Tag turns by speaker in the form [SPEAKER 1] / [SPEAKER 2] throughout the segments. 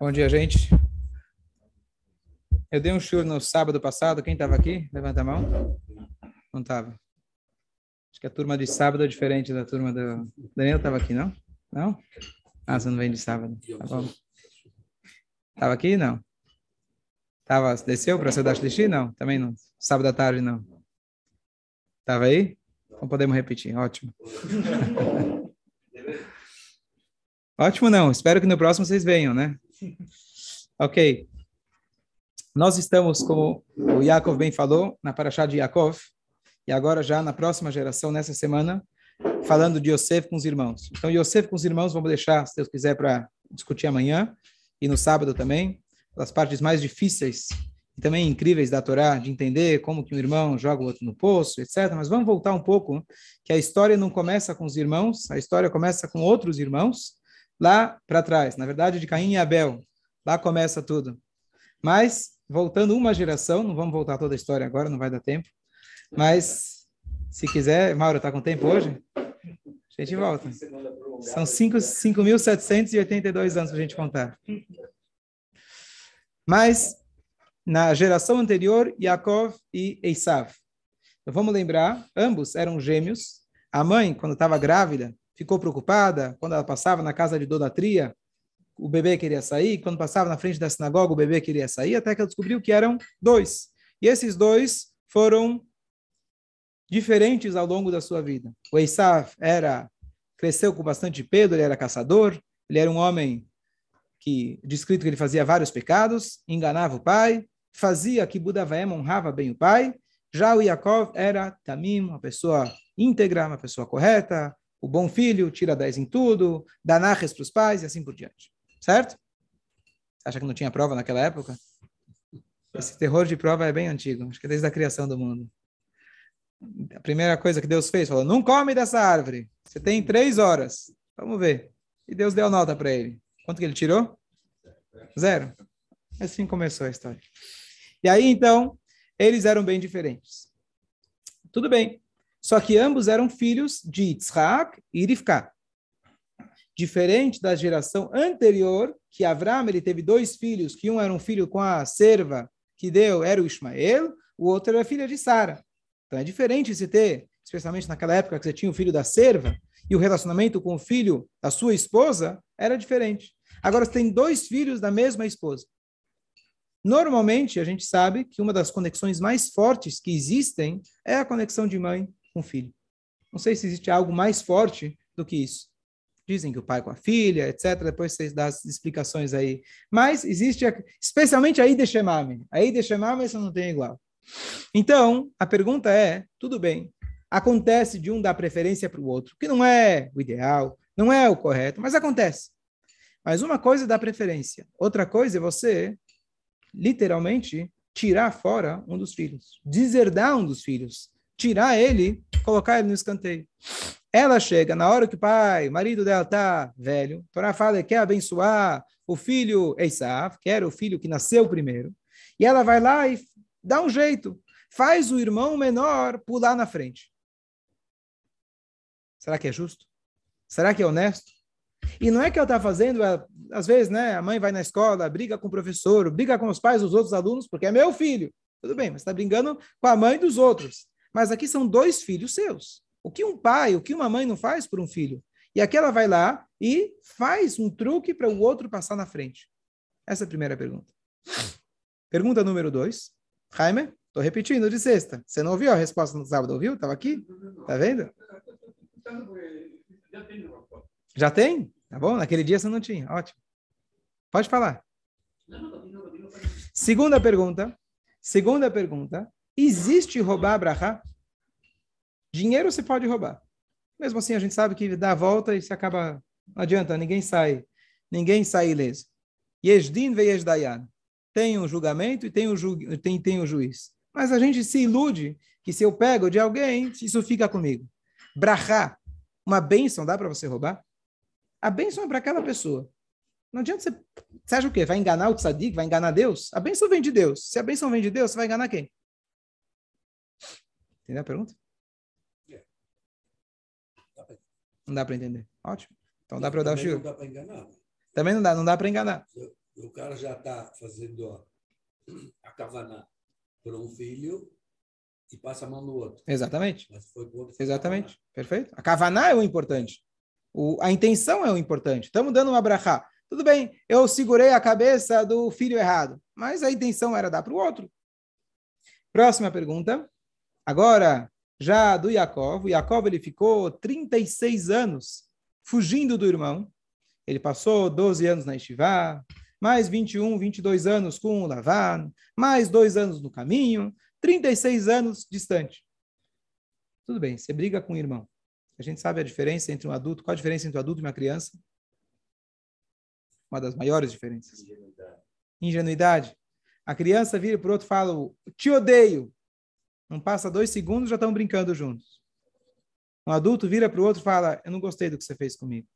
[SPEAKER 1] Bom dia, gente. Eu dei um show no sábado passado. Quem estava aqui? Levanta a mão. Não estava. Acho que a turma de sábado é diferente da turma do... Daniel estava aqui, não? Não? Ah, você não vem de sábado. Tá bom. Estava aqui? Não. Tava, desceu para a cidade de Não, também não. Sábado à tarde, não. Estava aí? Então podemos repetir. Ótimo. Ótimo não. Espero que no próximo vocês venham, né? Ok. Nós estamos, como o Yaakov bem falou, na Parashá de Yaakov, e agora já na próxima geração, nessa semana, falando de Yosef com os irmãos. Então, Yosef com os irmãos, vamos deixar, se Deus quiser, para discutir amanhã e no sábado também, as partes mais difíceis e também incríveis da Torá, de entender como que um irmão joga o outro no poço, etc. Mas vamos voltar um pouco, que a história não começa com os irmãos, a história começa com outros irmãos, lá para trás, na verdade, de Caim e Abel. Lá começa tudo. Mas voltando uma geração, não vamos voltar toda a história agora, não vai dar tempo. Mas, se quiser, Mauro, está com tempo hoje? A gente volta. São 5.782 anos para a gente contar. Mas, na geração anterior, Yaakov e Esav. Então, vamos lembrar, ambos eram gêmeos. A mãe, quando estava grávida, ficou preocupada. Quando ela passava na casa de idolatria, o bebê queria sair, quando passava na frente da sinagoga, o bebê queria sair, até que ela descobriu que eram dois. E esses dois foram diferentes ao longo da sua vida. O Esav era cresceu com bastante peso, ele era caçador, ele era um homem que descrito que ele fazia vários pecados, enganava o pai, fazia que Budavaem honrava bem o pai. Já o Yaakov era tamim, uma pessoa íntegra, uma pessoa correta, o bom filho, tira 10 em tudo, dá para os pais e assim por diante. Certo? Acha que não tinha prova naquela época? Esse terror de prova é bem antigo, acho que é desde a criação do mundo. A primeira coisa que Deus fez, falou, não come dessa árvore, você tem três horas. Vamos ver. E Deus deu nota para ele. Quanto que ele tirou? Zero. Assim começou a história. E aí, então, eles eram bem diferentes. Tudo bem. Só que ambos eram filhos de Yitzhak e Rivka diferente da geração anterior, que Avram ele teve dois filhos, que um era um filho com a serva que deu, era o Ismael, o outro era filha de Sara. Então é diferente se ter, especialmente naquela época que você tinha o filho da serva, e o relacionamento com o filho da sua esposa era diferente. Agora você tem dois filhos da mesma esposa. Normalmente, a gente sabe que uma das conexões mais fortes que existem é a conexão de mãe com filho. Não sei se existe algo mais forte do que isso. Dizem que o pai com a filha, etc. Depois vocês dão as explicações aí. Mas existe, especialmente a Ida Shemame. A Ida Shemame, isso não tem igual. Então, a pergunta é, tudo bem, acontece de um dar preferência para o outro, que não é o ideal, não é o correto, mas acontece. Mas uma coisa é dar preferência, outra coisa é você, literalmente, tirar fora um dos filhos, deserdar um dos filhos, tirar ele, colocar ele no escanteio. Ela chega na hora que o pai, o marido dela está velho, Torá fala que quer abençoar o filho Esav, que era o filho que nasceu primeiro, e ela vai lá e dá um jeito, faz o irmão menor pular na frente. Será que é justo? Será que é honesto? E não é que ela está fazendo, às vezes, né? A mãe vai na escola, briga com o professor, briga com os pais dos outros alunos, porque é meu filho. Tudo bem, mas está brigando com a mãe dos outros. Mas aqui são dois filhos seus. O que um pai, o que uma mãe não faz por um filho? E aqui ela vai lá e faz um truque para o outro passar na frente. Essa é a primeira pergunta. Pergunta número dois. Jaime, estou repetindo de sexta. Você não ouviu a resposta no sábado, ouviu? Estava aqui? Tá vendo? Já tem? Tá bom? Naquele dia você não tinha. Ótimo. Pode falar. Segunda pergunta. Segunda pergunta. Existe roubar brahá? Dinheiro você pode roubar. Mesmo assim, a gente sabe que dá a volta e se acaba. Não adianta, ninguém sai. Ninguém sai ileso. Yesdin ve Yesdayan. Tem um julgamento e tem o, ju... tem, tem o juiz. Mas a gente se ilude que se eu pego de alguém, isso fica comigo. Brahá, uma bênção, dá para você roubar? A bênção é para aquela pessoa. Não adianta você. Você acha o quê? Vai enganar o tzadik? Vai enganar Deus? A bênção vem de Deus. Se a bênção vem de Deus, você vai enganar quem? Entendeu a pergunta? Não dá para entender. Ótimo. Então dá para eu dar o shiur.
[SPEAKER 2] não dá para enganar. né?
[SPEAKER 1] Também não dá, não dá para enganar.
[SPEAKER 2] O cara já está fazendo a, a kavaná por um filho e passa a mão no outro.
[SPEAKER 1] Exatamente.
[SPEAKER 2] Mas foi por outro.
[SPEAKER 1] Exatamente. Perfeito. A kavaná é o importante. O, a intenção é o importante. Estamos dando uma brachá. Tudo bem, eu segurei a cabeça do filho errado, mas a intenção era dar para o outro. Próxima pergunta. Agora, já do Yaakov. O Yaakov ele ficou 36 anos fugindo do irmão. Ele passou 12 anos na Estivá, mais 21, 22 anos com o Lavan, mais dois anos no caminho, 36 anos distante. Tudo bem, você briga com o irmão. A gente sabe a diferença entre um adulto. Qual a diferença entre um adulto e uma criança? Uma das maiores diferenças. Ingenuidade. A criança vira para o outro e fala, te odeio. Não passa dois segundos, já estão brincando juntos. Um adulto vira para o outro e fala, eu não gostei do que você fez comigo.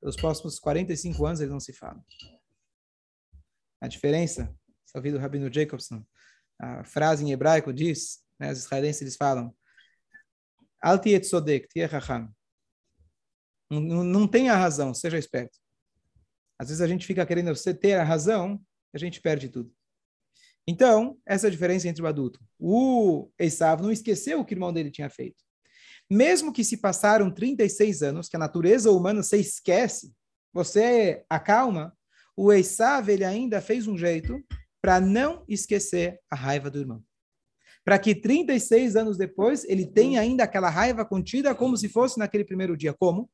[SPEAKER 1] Pelos próximos 45 anos eles não se falam. A diferença, só ouvi do Rabino Jacobson, a frase em hebraico diz, né, os israelenses eles falam, Al tiet sodek, não, não tenha razão, seja esperto. Às vezes a gente fica querendo você ter a razão, a gente perde tudo. Então, essa é a diferença entre o adulto. O Esav não esqueceu o que o irmão dele tinha feito. Mesmo que se passaram 36 anos, que a natureza humana se esquece, você acalma, o Esav ele ainda fez um jeito para não esquecer a raiva do irmão. Para que 36 anos depois ele tenha ainda aquela raiva contida como se fosse naquele primeiro dia. Como?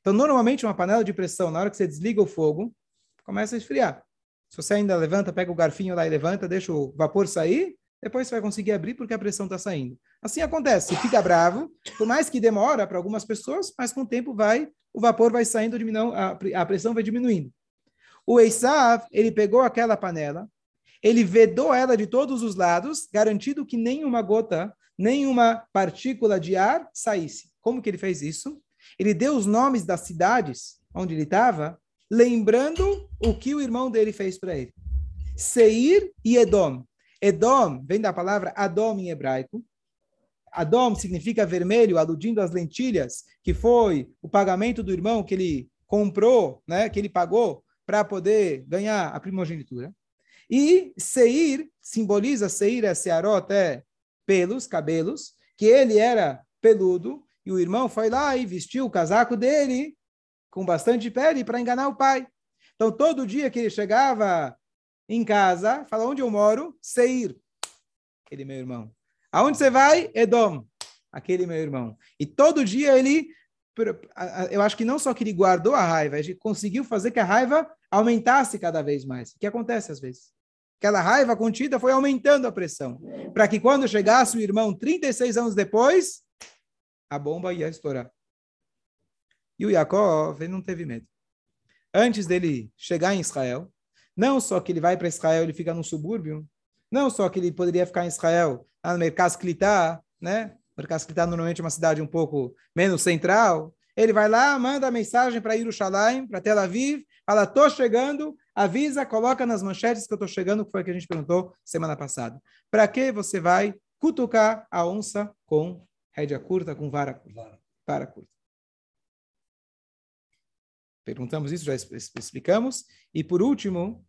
[SPEAKER 1] Então, normalmente, uma panela de pressão, na hora que você desliga o fogo, começa a esfriar. Se você ainda levanta, pega o garfinho lá e levanta, deixa o vapor sair, depois você vai conseguir abrir porque a pressão está saindo. Assim acontece, você fica bravo, por mais que demora para algumas pessoas, mas com o tempo vai, o vapor vai saindo, a, pressão vai diminuindo. O Esav, ele pegou aquela panela, ele vedou ela de todos os lados, garantindo que nenhuma gota, nenhuma partícula de ar saísse. Como que ele fez isso? Ele deu os nomes das cidades onde ele estava, lembrando o que o irmão dele fez para ele. Seir e Edom. Edom vem da palavra Adom em hebraico. Adom significa vermelho, aludindo às lentilhas, que foi o pagamento do irmão que ele comprou, né, que ele pagou para poder ganhar a primogenitura. E Seir simboliza, Seir é Searot, é pelos, cabelos, que ele era peludo, e o irmão foi lá e vestiu o casaco dele com bastante pele para enganar o pai. Então, todo dia que ele chegava em casa, fala onde eu moro, Seir, aquele meu irmão. Aonde você vai? Edom, aquele meu irmão. E todo dia ele, eu acho que não só que ele guardou a raiva, ele conseguiu fazer que a raiva aumentasse cada vez mais. O que acontece às vezes? Aquela raiva contida foi aumentando a pressão, para que quando chegasse o irmão 36 anos depois, a bomba ia estourar. E o Yaakov, ele não teve medo. Antes dele chegar em Israel, não só que ele vai para Israel, ele fica no subúrbio, não só que ele poderia ficar em Israel, lá no Mercado Clitá, né? Mercado Clitá normalmente é uma cidade um pouco menos central. Ele vai lá, manda a mensagem para Jerusalém, para Tel Aviv, fala, estou chegando, avisa, coloca nas manchetes que eu estou chegando, que foi o que a gente perguntou semana passada. Para que você vai cutucar a onça com rédea curta, com vara curta? Vara curta. Perguntamos isso, já explicamos. E por último,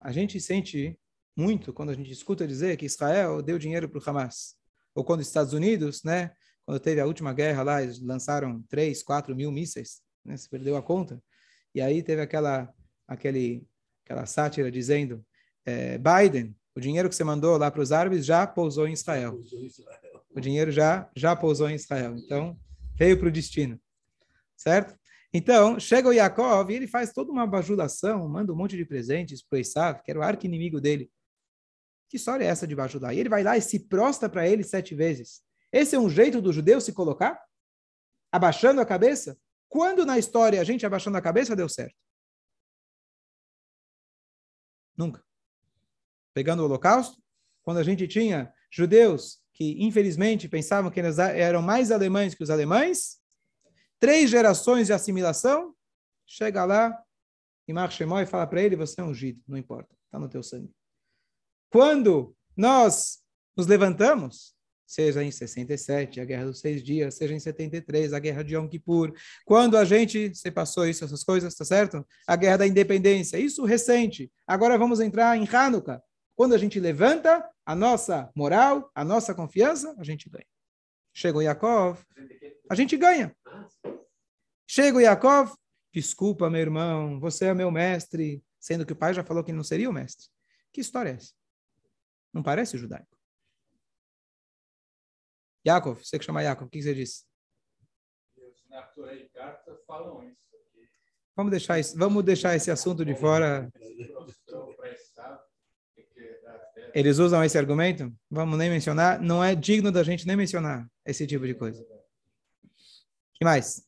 [SPEAKER 1] a gente sente muito quando a gente escuta dizer que Israel deu dinheiro para o Hamas. Ou quando os Estados Unidos, né, quando teve a última guerra lá, eles lançaram 3, 4 mil mísseis, né, se perdeu a conta. E aí teve aquela, aquele, aquela sátira dizendo, é, Biden, o dinheiro que você mandou lá para os árabes já pousou em Israel. O dinheiro já, já pousou em Israel. Então, veio para o destino. Certo? Então, chega o Yaakov e ele faz toda uma bajulação, manda um monte de presentes para o Esav, que era o arco-inimigo dele. Que história é essa de bajular? E ele vai lá e se prostra para ele sete vezes. Esse é um jeito do judeu se colocar? Abaixando a cabeça? Quando na história a gente abaixando a cabeça deu certo? Nunca. Pegando o Holocausto, quando a gente tinha judeus que infelizmente pensavam que eles eram mais alemães que os alemães, três gerações de assimilação, chega lá e Marshemó e fala para ele, você é ungido, não importa, está no teu sangue. Quando nós nos levantamos, seja em 67, a Guerra dos Seis Dias, seja em 73, a Guerra de Yom Kippur. Quando a gente, você passou isso, essas coisas, tá certo? A Guerra da Independência, isso recente. Agora vamos entrar em Hanukkah. Quando a gente levanta a nossa moral, a nossa confiança, a gente ganha. Chega o Yaakov, a gente ganha. Chega o Yaakov, desculpa, meu irmão, você é meu mestre, sendo que o pai já falou que não seria o mestre. Que história é essa? Não parece judaico? Yaakov, você que chama Yaakov, o que você disse? Vamos deixar, isso, vamos deixar esse assunto de fora. Eles usam esse argumento? Vamos nem mencionar. Não é digno da gente nem mencionar esse tipo de coisa. que mais?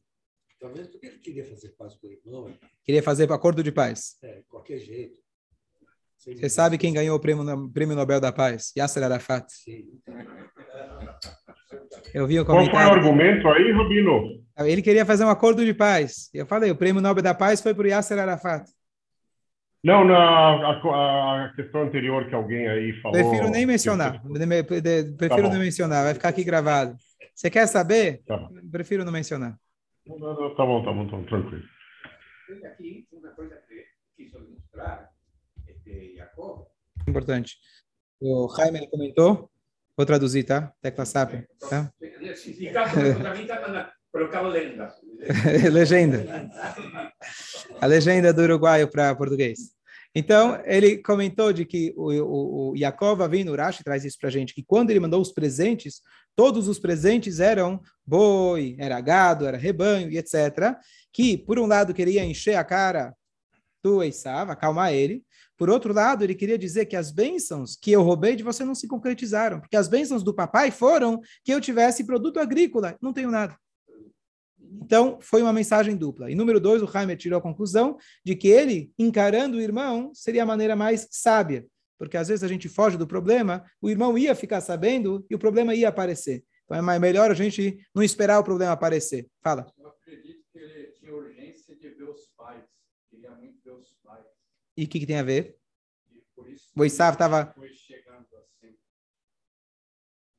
[SPEAKER 2] Talvez porque ele queria fazer paz com o irmão.
[SPEAKER 1] Queria fazer acordo de paz.
[SPEAKER 2] É, de qualquer jeito.
[SPEAKER 1] Você sabe quem ganhou o prêmio, prêmio Nobel da Paz? Yasser Arafat. Sim. Eu vi o
[SPEAKER 3] comentário. Qual foi o argumento aí, Rubino?
[SPEAKER 1] Ele queria fazer um acordo de paz. Eu falei, o prêmio Nobel da Paz foi para o Yasser Arafat.
[SPEAKER 3] Não, na a, a, questão anterior que alguém aí falou.
[SPEAKER 1] Prefiro nem mencionar. Prefiro tá não mencionar, vai ficar aqui gravado. Você quer saber? Tá Prefiro não mencionar.
[SPEAKER 3] Tá bom, tá bom, tá bom, tranquilo.
[SPEAKER 2] Aqui, uma coisa que quis mostrar, este Jacob.
[SPEAKER 1] Importante. O Jaime comentou. Vou traduzir, tá? Tecla SAP. Tá? legenda. A legenda do uruguaio para português. Então, ele comentou de que o, o, o Yaakov Avinu, Rashi traz isso para a gente, que quando ele mandou os presentes, todos os presentes eram boi, era gado, era rebanho e etc. Que, por um lado, queria encher a cara do Esav, acalmar ele. Por outro lado, ele queria dizer que as bênçãos que eu roubei de você não se concretizaram, porque as bênçãos do papai foram que eu tivesse produto agrícola, não tenho nada. Então, foi uma mensagem dupla. E número dois, o Jaime tirou a conclusão de que ele, encarando o irmão, seria a maneira mais sábia. Porque às vezes a gente foge do problema, o irmão ia ficar sabendo e o problema ia aparecer. Então é melhor a gente não esperar o problema aparecer. Fala.
[SPEAKER 4] Eu acredito que ele tinha urgência de ver os pais. Queria muito ver os pais.
[SPEAKER 1] E o que, que, tem a ver? o Isav estava. Assim.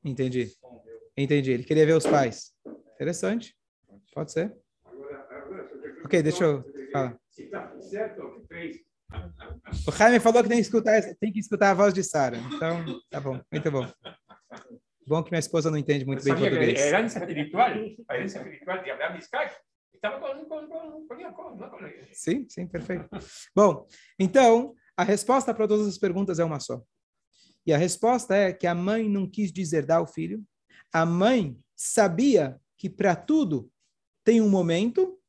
[SPEAKER 1] Entendi. Entendi. Ele queria ver os pais. Interessante. Pode ser? Ok, deixa eu falar. O Jaime falou que tem que escutar, tem que escutar a voz de Sara. Então, tá bom, muito bom. Bom que minha esposa não entende muito bem português.
[SPEAKER 4] A herança espiritual, a herança espiritual de Abraham Isaac, com,
[SPEAKER 1] Sim, sim, perfeito. Bom, então, a resposta para todas as perguntas é uma só. E a resposta é que a mãe não quis deserdar o filho. A mãe sabia que para tudo tem um momento,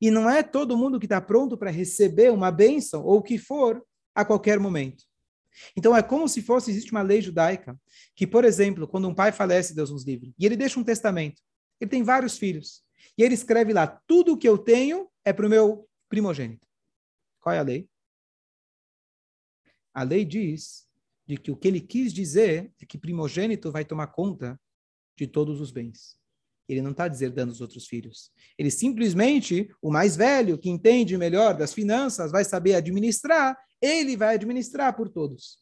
[SPEAKER 1] e não é todo mundo que está pronto para receber uma bênção ou o que for a qualquer momento. Então é como se fosse, existe uma lei judaica, que, por exemplo, quando um pai falece, Deus nos livre, e ele deixa um testamento, ele tem vários filhos, e ele escreve lá, tudo que eu tenho é para o meu primogênito. Qual é a lei? A lei diz de que o que ele quis dizer é que primogênito vai tomar conta de todos os bens. Ele não está deserdando os outros filhos. Ele simplesmente, o mais velho, que entende melhor das finanças, vai saber administrar, ele vai administrar por todos.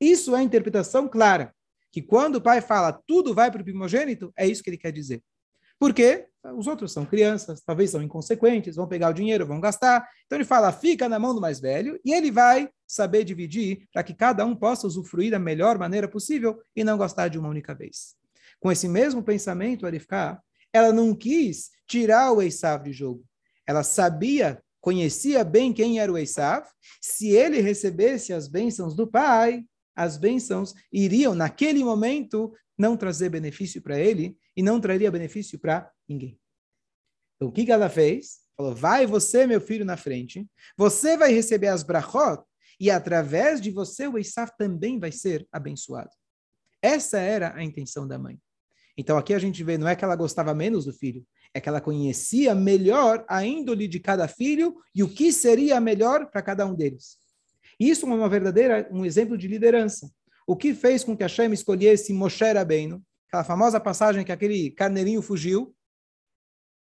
[SPEAKER 1] Isso é a interpretação clara. Que quando o pai fala tudo vai para o primogênito, é isso que ele quer dizer. Porque os outros são crianças, talvez são inconsequentes, vão pegar o dinheiro, vão gastar. Então ele fala, fica na mão do mais velho, e ele vai saber dividir para que cada um possa usufruir da melhor maneira possível e não gastar de uma única vez. Com esse mesmo pensamento, Arifká, ela não quis tirar o Esav de jogo. Ela sabia, conhecia bem quem era o Esav. Se ele recebesse as bênçãos do pai, as bênçãos iriam, naquele momento, não trazer benefício para ele e não traria benefício para ninguém. Então, o que, que ela fez? Falou, vai você, meu filho, na frente. Você vai receber as brachot e através de você o Esav também vai ser abençoado. Essa era a intenção da mãe. Então aqui a gente vê, não é que ela gostava menos do filho, é que ela conhecia melhor a índole de cada filho e o que seria melhor para cada um deles. Isso é uma verdadeira, um exemplo de liderança. O que fez com que Hashem escolhesse Moshe Rabbeinu, aquela famosa passagem que aquele carneirinho fugiu,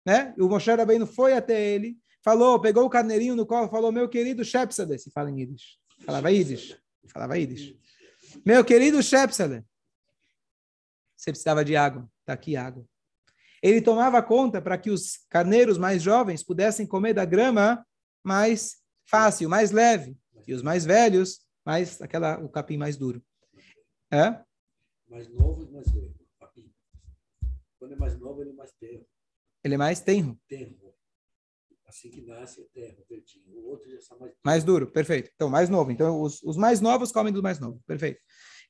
[SPEAKER 1] né? E o Moshe Rabbeinu foi até ele, falou, pegou o carneirinho no colo, falou, meu querido Shepsade, se fala em Yiddish. Falava Yiddish. Falava Yiddish. Meu querido Shepsade, você precisava de água. Está aqui água. Ele tomava conta para que os carneiros mais jovens pudessem comer da grama mais fácil, mais leve. E os mais velhos, mais aquela, o capim mais duro. É?
[SPEAKER 2] Mais novo e mais velho. Mais novo, ele é mais tenro.
[SPEAKER 1] Ele é mais tenro.
[SPEAKER 2] Tenro. Assim que nasce é tenro, verdinho. O outro já está mais
[SPEAKER 1] Mais duro, perfeito. Então, mais novo. Então, os, os mais novos comem do mais novo. Perfeito.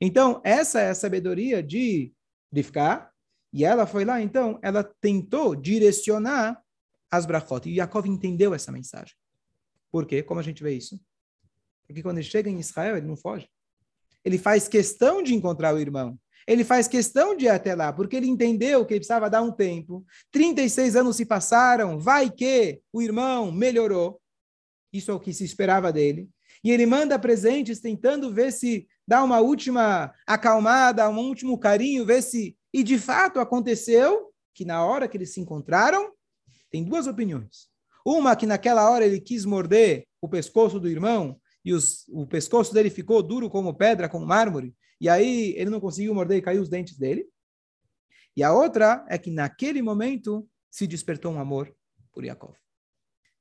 [SPEAKER 1] Então, essa é a sabedoria de, de ficar. E ela foi lá, então, ela tentou direcionar as brachot. E Yaakov entendeu essa mensagem. Por quê? Como a gente vê isso? Porque quando ele chega em Israel, ele não foge. Ele faz questão de encontrar o irmão. Ele faz questão de ir até lá, porque ele entendeu que ele precisava dar um tempo. 36 anos se passaram, vai que o irmão melhorou. Isso é o que se esperava dele. E ele manda presentes tentando ver se dá uma última acalmada, um último carinho, ver se. E de fato aconteceu que na hora que eles se encontraram, tem duas opiniões. Uma que naquela hora ele quis morder o pescoço do irmão e os, o pescoço dele ficou duro como pedra, como mármore, e aí ele não conseguiu morder e caiu os dentes dele. E a outra é que naquele momento se despertou um amor por Yaakov.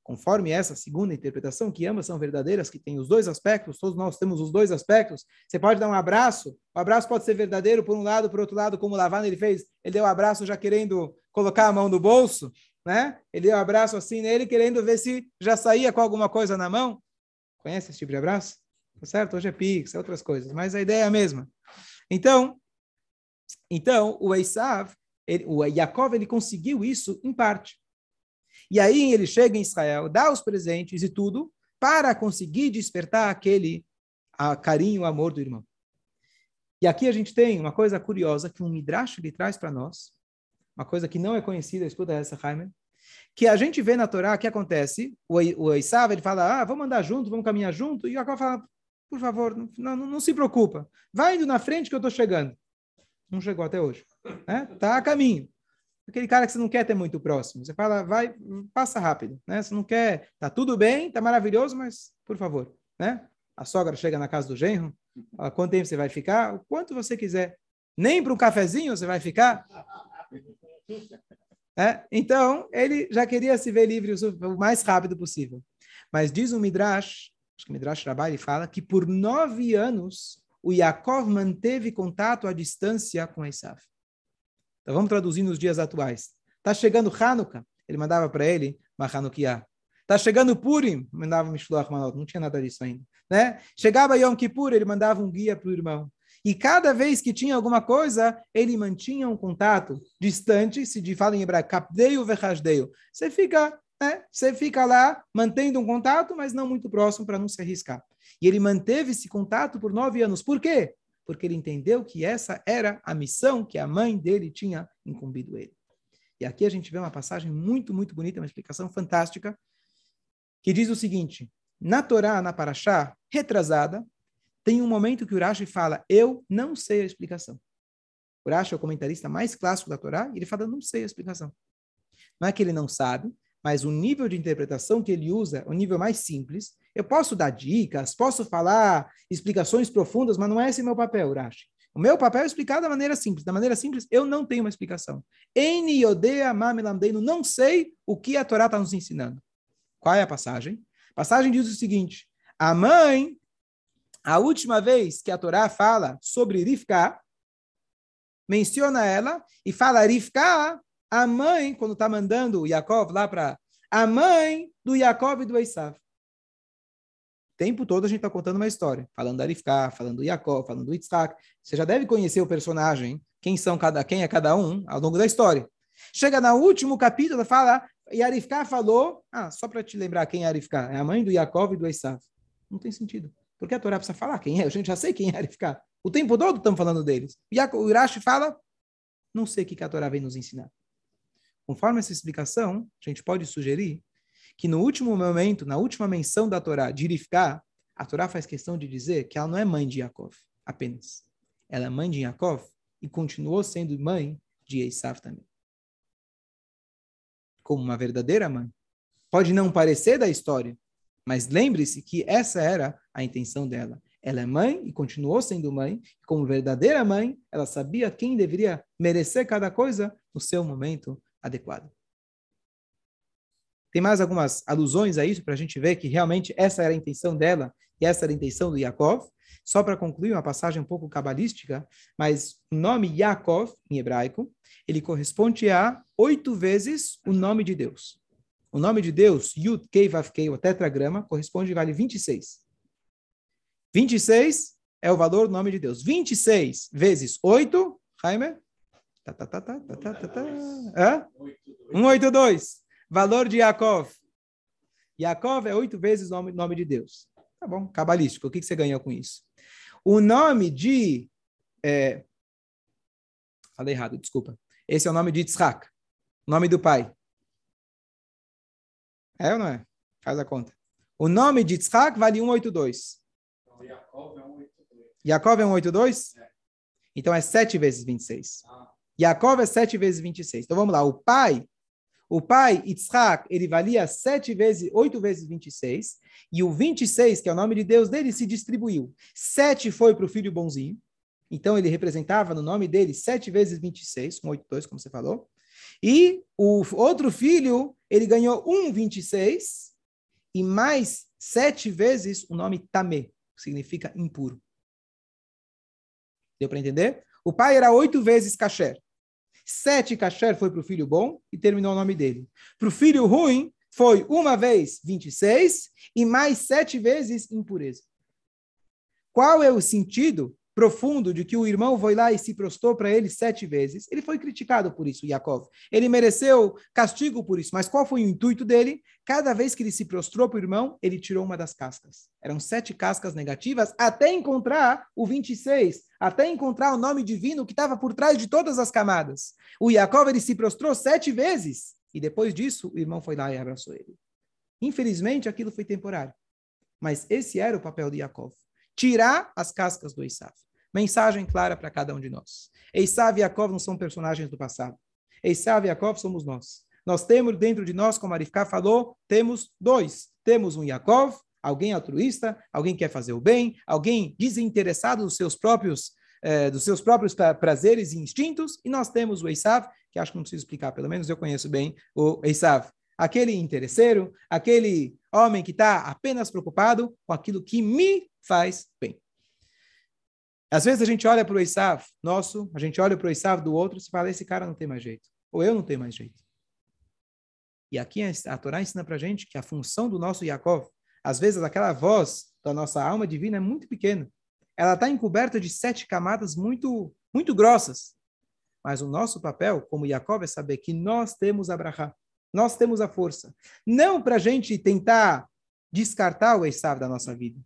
[SPEAKER 1] Conforme essa segunda interpretação, que ambas são verdadeiras, que tem os dois aspectos, todos nós temos os dois aspectos. Você pode dar um abraço, o abraço pode ser verdadeiro por um lado, por outro lado, como Lavana ele fez, ele deu um abraço já querendo colocar a mão no bolso, né? Ele deu um abraço assim nele, querendo ver se já saía com alguma coisa na mão. Conhece esse tipo de abraço? Tá certo? Hoje é Pix, é outras coisas, mas a ideia é a mesma. Então, então o ele, o Yaakov, ele conseguiu isso em parte. E aí ele chega em Israel, dá os presentes e tudo, para conseguir despertar aquele a carinho, o amor do irmão. E aqui a gente tem uma coisa curiosa que um Midrash lhe traz para nós, uma coisa que não é conhecida, escuta essa, Jaime, que a gente vê na Torá, que acontece, o, o Isav, ele fala, ah, vamos andar junto, vamos caminhar junto, e Jacob fala, por favor, não, não, não, se preocupa, vai indo na frente que eu estou chegando. Não chegou até hoje. Né? Tá a caminho. Aquele cara que você não quer ter muito próximo. Você fala, vai, passa rápido. Né? Você não quer, tá tudo bem, tá maravilhoso, mas por favor. Né? A sogra chega na casa do genro, fala, quanto tempo você vai ficar? O quanto você quiser. Nem para um cafezinho você vai ficar? É? Então, ele já queria se ver livre o mais rápido possível. Mas diz o Midrash, acho que Midrash Rabai fala, que por nove anos o Yaakov manteve contato à distância com Esav. Então vamos traduzir nos dias atuais. Está chegando Hanukkah, ele mandava para ele uma Hanukkah. Está chegando Purim, mandava Mishloach Manot, não tinha nada disso ainda. Né? Chegava Yom Kippur, ele mandava um guia para o irmão. E cada vez que tinha alguma coisa, ele mantinha um contato distante, se de fala em hebraico, kapdeio vechasdeio. Você fica, né? Você fica lá mantendo um contato, mas não muito próximo para não se arriscar. E ele manteve esse contato por nove anos. Por quê? Porque ele entendeu que essa era a missão que a mãe dele tinha incumbido ele. E aqui a gente vê uma passagem muito, muito bonita, uma explicação fantástica, que diz o seguinte: na Torá, na Paraxá, retrasada, tem um momento que Urashi fala, eu não sei a explicação. Urashi é o comentarista mais clássico da Torá, e ele fala, não sei a explicação. Não é que ele não sabe, mas o nível de interpretação que ele usa é o nível mais simples. Eu posso dar dicas, posso falar explicações profundas, mas não é esse meu papel, Urashi. O meu papel é explicar da maneira simples. Da maneira simples, eu não tenho uma explicação. Eni Yodea Mamilamdeino, não sei o que a Torá está nos ensinando. Qual é a passagem? A passagem diz o seguinte: a mãe a última vez que a Torá fala sobre Rivka, menciona ela e fala Rivka, a mãe, quando está mandando o Yaakov lá para a mãe do Yaakov e do Esav. O tempo todo a gente está contando uma história, falando da Rivka, falando do Yaakov, falando do Yitzhak. Você já deve conhecer o personagem, quem são cada quem é cada um ao longo da história. Chega no último capítulo, fala, e a Rivka falou, ah, só para te lembrar quem é a Rivka, é a mãe do Yaakov e do Esav. Não tem sentido. Porque a Torá precisa falar quem é. A gente já sei quem é ficar. O tempo todo estamos falando deles. O Irashi fala, não sei o que a Torá vem nos ensinar. Conforme essa explicação, a gente pode sugerir que no último momento, na última menção da Torá, de Irifká, a Torá faz questão de dizer que ela não é mãe de Yaakov, apenas. Ela é mãe de Yaakov e continuou sendo mãe de Esav também. Como uma verdadeira mãe. Pode não parecer da história, mas lembre-se que essa era a intenção dela. Ela é mãe e continuou sendo mãe. Como verdadeira mãe, ela sabia quem deveria merecer cada coisa no seu momento adequado. Tem mais algumas alusões a isso para a gente ver que realmente essa era a intenção dela e essa era a intenção do Yaakov. Só para concluir, uma passagem um pouco cabalística, mas o nome Yaakov, em hebraico, ele corresponde a oito vezes o nome de Deus. O nome de Deus, Yud Kei Vav Kei, o tetragrama, corresponde vale 26. 26 é o valor do nome de Deus. 26 vezes 8, Jaime? Tá, tá, tá, tá, tá, tá, tá, tá. Hã? 182. Valor de Yaakov. Yaakov é oito vezes o nome, nome de Deus. Tá bom, cabalístico. O que, que você ganhou com isso? O nome de. É... Falei errado, desculpa. Esse é o nome de Yitzhak, nome do pai. É ou não é? Faz a conta. O nome de Yitzhak vale 182. Então, Yaakov é 182. Yaakov é 182? É. Então é 7 vezes 26. Ah. Yaakov é 7 vezes 26. Então vamos lá. O pai o pai, Yitzhak, ele valia sete vezes, oito vezes 26, e o 26, que é o nome de Deus dele, se distribuiu. Sete foi para o filho bonzinho, então ele representava no nome dele sete vezes 26, com 82, como você falou. E o outro filho, ele ganhou um 26, e mais sete vezes o nome Tamé, que significa impuro. Deu para entender? O pai era oito vezes kasher. Sete kasher foi para o filho bom e terminou o nome dele. Para o filho ruim, foi uma vez 26 e mais sete vezes impureza. Qual é o sentido profundo de que o irmão foi lá e se prostou para ele sete vezes? Ele foi criticado por isso, Yaakov. Ele mereceu castigo por isso. Mas qual foi o intuito dele? Cada vez que ele se prostrou para o irmão, ele tirou uma das cascas. Eram sete cascas negativas até encontrar o 26, até encontrar o nome divino que estava por trás de todas as camadas. O Yaakov ele se prostrou sete vezes e depois disso o irmão foi lá e abraçou ele. Infelizmente aquilo foi temporário. Mas esse era o papel de Yaakov. Tirar as cascas do Esav. Mensagem clara para cada um de nós. Esav e Yaakov não são personagens do passado. Esav e Yaakov somos nós. Nós temos dentro de nós, como Arifká falou, temos dois. Temos um Yaakov, alguém altruísta, alguém que quer fazer o bem, alguém desinteressado dos seus próprios eh, dos seus próprios prazeres e instintos, e nós temos o Esav, que acho que não preciso explicar, pelo menos eu conheço bem o Esav. Aquele interesseiro, aquele homem que está apenas preocupado com aquilo que me faz bem. Às vezes a gente olha para o Esav nosso, a gente olha para o Esav do outro e fala, esse cara não tem mais jeito, ou eu não tenho mais jeito. E aqui a Torá ensina para a gente que a função do nosso Yaakov, às vezes aquela voz da nossa alma divina é muito pequena. Ela está encoberta de sete camadas muito, muito grossas. Mas o nosso papel, como Yaakov, é saber que nós temos a Brahá, nós temos a força. Não para a gente tentar descartar o Esav da nossa vida.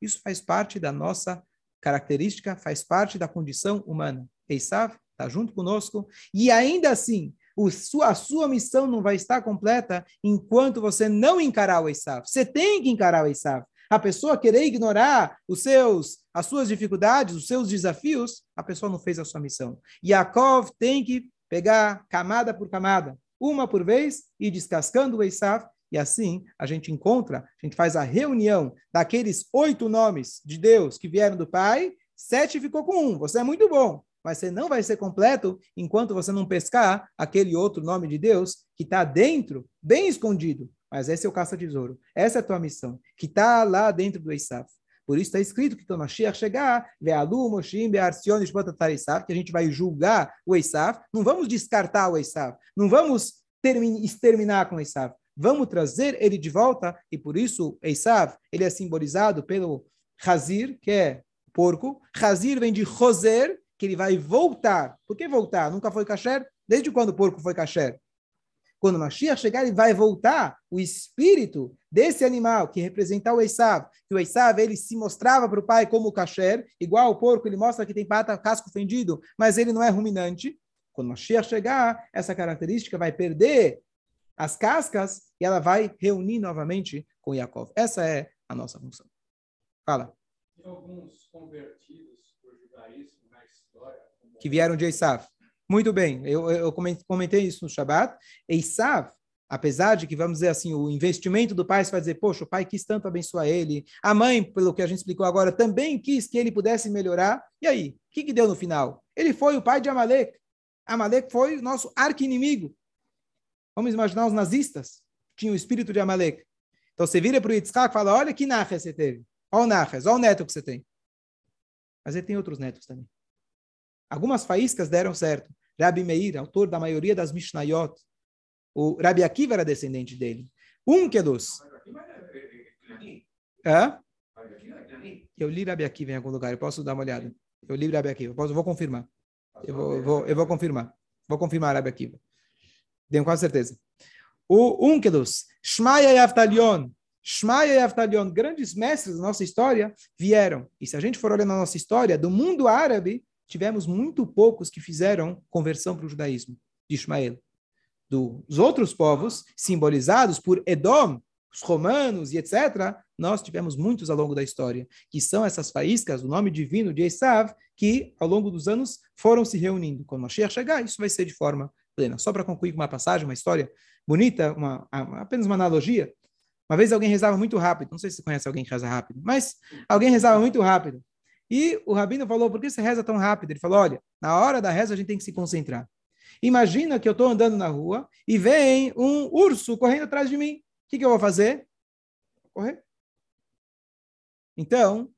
[SPEAKER 1] Isso faz parte da nossa característica, faz parte da condição humana. Esav está junto conosco e ainda assim sua, a sua missão não vai estar completa enquanto você não encarar o Esav. Você tem que encarar o Esav. A pessoa querer ignorar os seus, as suas dificuldades, os seus desafios, a pessoa não fez a sua missão. Yaakov tem que pegar camada por camada, uma por vez, e descascando o Esav, e assim a gente encontra, a gente faz a reunião daqueles oito nomes de Deus que vieram do Pai, sete ficou com um. Você é muito bom mas você não vai ser completo enquanto você não pescar aquele outro nome de Deus que está dentro, bem escondido. Mas esse é o caça-tesouro. Essa é a tua missão, que está lá dentro do Eisaf. Por isso está escrito que quando Mashiach chegar, Ve'alu, Moshim, Be'arsion, que a gente vai julgar o Eisaf. Não vamos descartar o Eisaf. Não vamos exterminar com o Eisaf. Vamos trazer ele de volta. E por isso, Eisaf, ele é simbolizado pelo Hazir, que é porco. Hazir vem de Roser, que ele vai voltar. Por que voltar? Nunca foi kasher? Desde quando o porco foi kasher? Quando Mashiach chegar, ele vai voltar o espírito desse animal que representa o Esav. Que o Esav, ele se mostrava para o pai como kasher, igual o porco, ele mostra que tem pata, casco fendido, mas ele não é ruminante. Quando Mashiach chegar, essa característica vai perder as cascas e ela vai reunir novamente com Yaakov. Essa é a nossa função. Fala.
[SPEAKER 5] Tem alguns convertidos por judaísmo
[SPEAKER 1] que vieram de Esav. Muito bem, eu, eu comentei isso no Shabat. Esav, apesar de que, vamos dizer assim, o investimento do pai, você vai dizer, poxa, o pai quis tanto abençoar ele, a mãe, pelo que a gente explicou agora, também quis que ele pudesse melhorar, e aí, o que, que deu no final? Ele foi o pai de Amalek. Amalek foi o nosso arqui-inimigo. Vamos imaginar os nazistas, tinham o espírito de Amalek. Então você vira para o Yitzhak e fala, olha que Nachas você teve, olha o Nachas, olha o neto que você tem. Mas ele tem outros netos também. Algumas faíscas deram certo. Rabi Meir, autor da maioria das Mishnayot, o Rabi Akiva era descendente dele. Um que dos. Hã? Eu li Rabi Akiva em algum lugar, eu posso dar uma olhada. Eu li Rabi Akiva, eu, posso, vou confirmar. Eu vou, eu vou, eu vou confirmar. Vou confirmar Rabi Akiva. Tenho quase certeza. O Unkelus, Shmaya e Aftalion, Shmaya e Aftalion, grandes mestres da nossa história, vieram. E se a gente for olhar na nossa história, do mundo árabe, tivemos muito poucos que fizeram conversão para o judaísmo, de Ismael dos outros povos, simbolizados por Edom, os romanos e etc., nós tivemos muitos ao longo da história, que são essas faíscas, o nome divino de Esav, que ao longo dos anos foram se reunindo. Quando Mashiach chegar, isso vai ser de forma plena. Só para concluir com uma passagem, uma história bonita, uma, apenas uma analogia. Uma vez alguém rezava muito rápido, não sei se você conhece alguém que reza rápido, mas alguém rezava muito rápido. E o rabino falou, por que você reza tão rápido? Ele falou, olha, na hora da reza a gente tem que se concentrar. Imagina que eu estou andando na rua e vem um urso correndo atrás de mim. O que, que eu vou fazer? Correr. Então,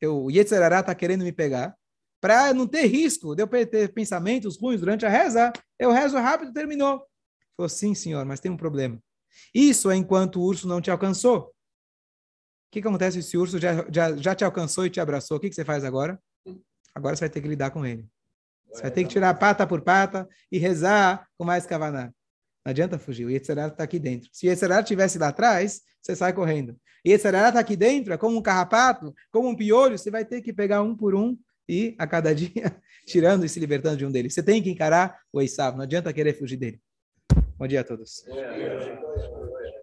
[SPEAKER 1] eu, o Yetzerará está querendo me pegar. Para não ter risco de eu ter pensamentos ruins durante a reza, eu rezo rápido terminou. Falou, sim, senhor, mas tem um problema. Isso é enquanto o urso não te alcançou. O que, que acontece se o urso já, já, já te alcançou e te abraçou? O que, que você faz agora? Agora você vai ter que lidar com ele. Você vai ter que tirar pata por pata e rezar com mais kavaná. Não adianta fugir, o Yetzirah está aqui dentro. Se o Yetzirah estivesse lá atrás, você sai correndo. E Yetzirah está aqui dentro, é como um carrapato, como um piolho, você vai ter que pegar um por um e a cada dia tirando e se libertando de um deles. Você tem que encarar o Esav, não adianta querer fugir dele. Bom dia a todos.